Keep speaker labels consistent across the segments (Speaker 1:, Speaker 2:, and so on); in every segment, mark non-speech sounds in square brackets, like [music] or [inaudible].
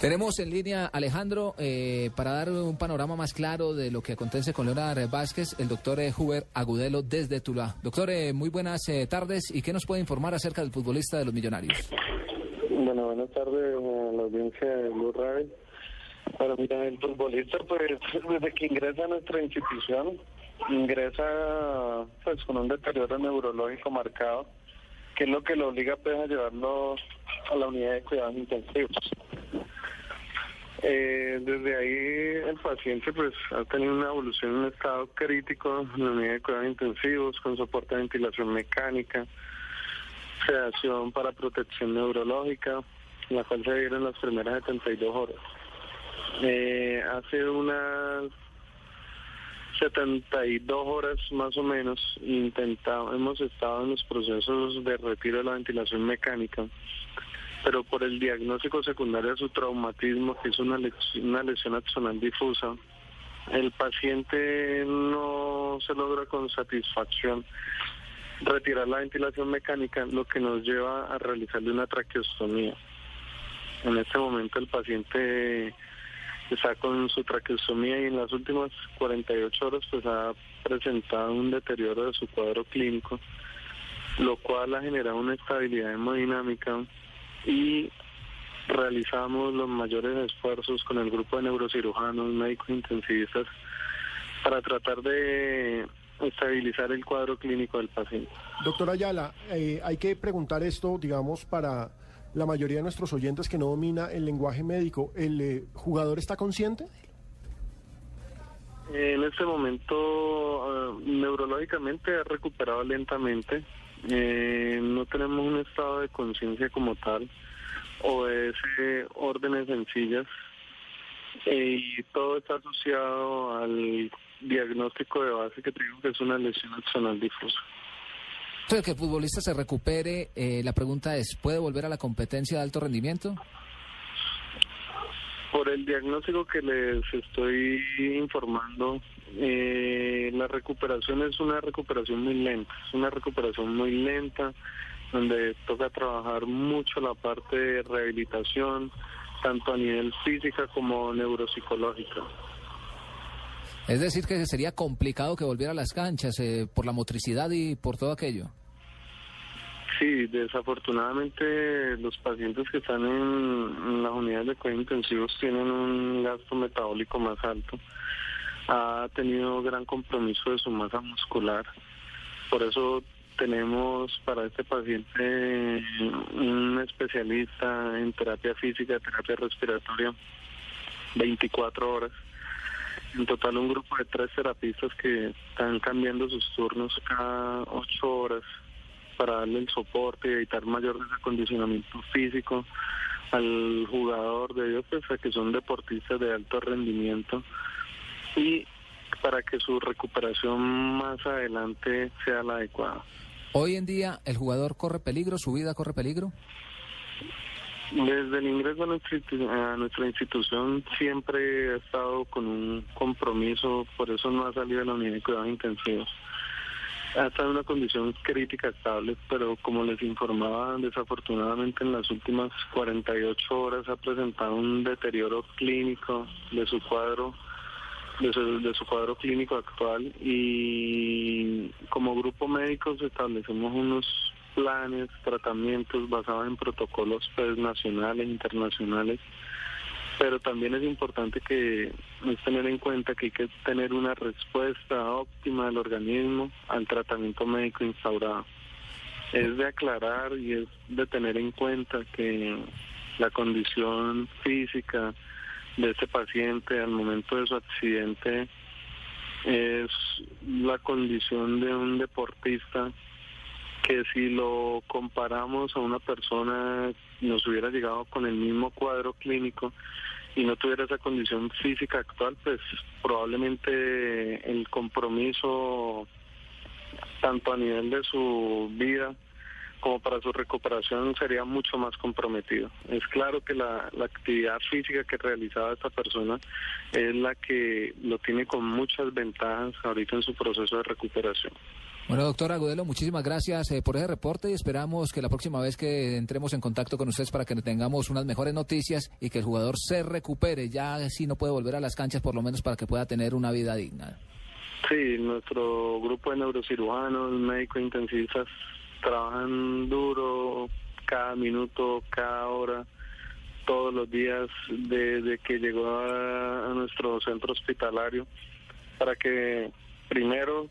Speaker 1: Tenemos en línea Alejandro eh, para dar un panorama más claro de lo que acontece con Leonardo Vázquez, el doctor eh, Huber Agudelo desde Tula. Doctor, eh, muy buenas eh, tardes y qué nos puede informar acerca del futbolista de los Millonarios.
Speaker 2: Bueno, buenas tardes a la audiencia de Blue. Bueno, mira, el futbolista, pues, [laughs] desde que ingresa a nuestra institución, ingresa pues con un deterioro neurológico marcado, que es lo que lo obliga pues, a llevarlo a la unidad de cuidados intensivos. Eh, desde ahí el paciente pues ha tenido una evolución en un estado crítico en la unidad de cuidados intensivos con soporte de ventilación mecánica, sedación para protección neurológica, la cual se dieron las primeras 72 horas. Eh, hace unas 72 horas más o menos intentado, hemos estado en los procesos de retiro de la ventilación mecánica pero por el diagnóstico secundario de su traumatismo, que es una lesión, una lesión axonal difusa, el paciente no se logra con satisfacción retirar la ventilación mecánica, lo que nos lleva a realizarle una traqueostomía. En este momento el paciente está con su traqueostomía y en las últimas 48 horas pues ha presentado un deterioro de su cuadro clínico, lo cual ha generado una estabilidad hemodinámica y realizamos los mayores esfuerzos con el grupo de neurocirujanos, médicos intensivistas, para tratar de estabilizar el cuadro clínico del paciente.
Speaker 3: Doctor Ayala, eh, hay que preguntar esto, digamos, para la mayoría de nuestros oyentes que no domina el lenguaje médico. ¿El eh, jugador está consciente?
Speaker 2: En este momento, uh, neurológicamente ha recuperado lentamente. Eh, no tenemos un estado de conciencia como tal, obedece órdenes sencillas eh, y todo está asociado al diagnóstico de base que tengo que es una lesión axonal difusa.
Speaker 1: Entonces, que el futbolista se recupere, eh, la pregunta es, ¿puede volver a la competencia de alto rendimiento?
Speaker 2: Por el diagnóstico que les estoy informando, eh, la recuperación es una recuperación muy lenta, es una recuperación muy lenta, donde toca trabajar mucho la parte de rehabilitación, tanto a nivel física como neuropsicológica.
Speaker 1: Es decir, que sería complicado que volviera a las canchas eh, por la motricidad y por todo aquello.
Speaker 2: Sí, desafortunadamente los pacientes que están en, las unidades de cuidados intensivos tienen un gasto metabólico más alto. Ha tenido gran compromiso de su masa muscular. Por eso tenemos para este paciente un especialista en terapia física, terapia respiratoria, 24 horas. En total un grupo de tres terapistas que están cambiando sus turnos cada ocho horas para darle el soporte y evitar mayor desacondicionamiento físico al jugador de ellos, pues, que son deportistas de alto rendimiento y para que su recuperación más adelante sea la adecuada.
Speaker 1: Hoy en día, ¿el jugador corre peligro? ¿Su vida corre peligro?
Speaker 2: Desde el ingreso a nuestra, a nuestra institución siempre ha estado con un compromiso, por eso no ha salido de la unidad de cuidados intensivos ha estado en una condición crítica estable, pero como les informaba, desafortunadamente en las últimas 48 horas ha presentado un deterioro clínico de su cuadro de su, de su cuadro clínico actual y como grupo médico establecemos unos planes, tratamientos basados en protocolos pues, nacionales, internacionales pero también es importante que es tener en cuenta que hay que tener una respuesta óptima del organismo al tratamiento médico instaurado. Es de aclarar y es de tener en cuenta que la condición física de este paciente al momento de su accidente es la condición de un deportista que si lo comparamos a una persona nos hubiera llegado con el mismo cuadro clínico y no tuviera esa condición física actual, pues probablemente el compromiso tanto a nivel de su vida como para su recuperación sería mucho más comprometido. Es claro que la, la, actividad física que realizaba esta persona es la que lo tiene con muchas ventajas ahorita en su proceso de recuperación.
Speaker 1: Bueno, doctor Agudelo, muchísimas gracias eh, por ese reporte y esperamos que la próxima vez que entremos en contacto con ustedes para que tengamos unas mejores noticias y que el jugador se recupere, ya si no puede volver a las canchas, por lo menos para que pueda tener una vida digna.
Speaker 2: Sí, nuestro grupo de neurocirujanos, médicos intensivistas, trabajan duro cada minuto, cada hora, todos los días desde que llegó a, a nuestro centro hospitalario para que primero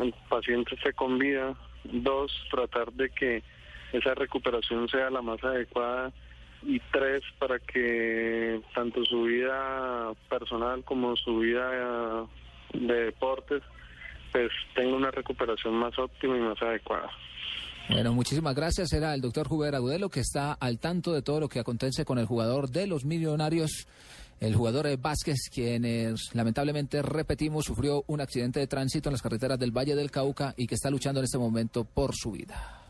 Speaker 2: el paciente esté con vida, dos, tratar de que esa recuperación sea la más adecuada y tres, para que tanto su vida personal como su vida de deportes pues tenga una recuperación más óptima y más adecuada.
Speaker 1: Bueno, muchísimas gracias. Era el doctor Juber Agudelo que está al tanto de todo lo que acontece con el jugador de los millonarios, el jugador Vázquez, quien lamentablemente, repetimos, sufrió un accidente de tránsito en las carreteras del Valle del Cauca y que está luchando en este momento por su vida.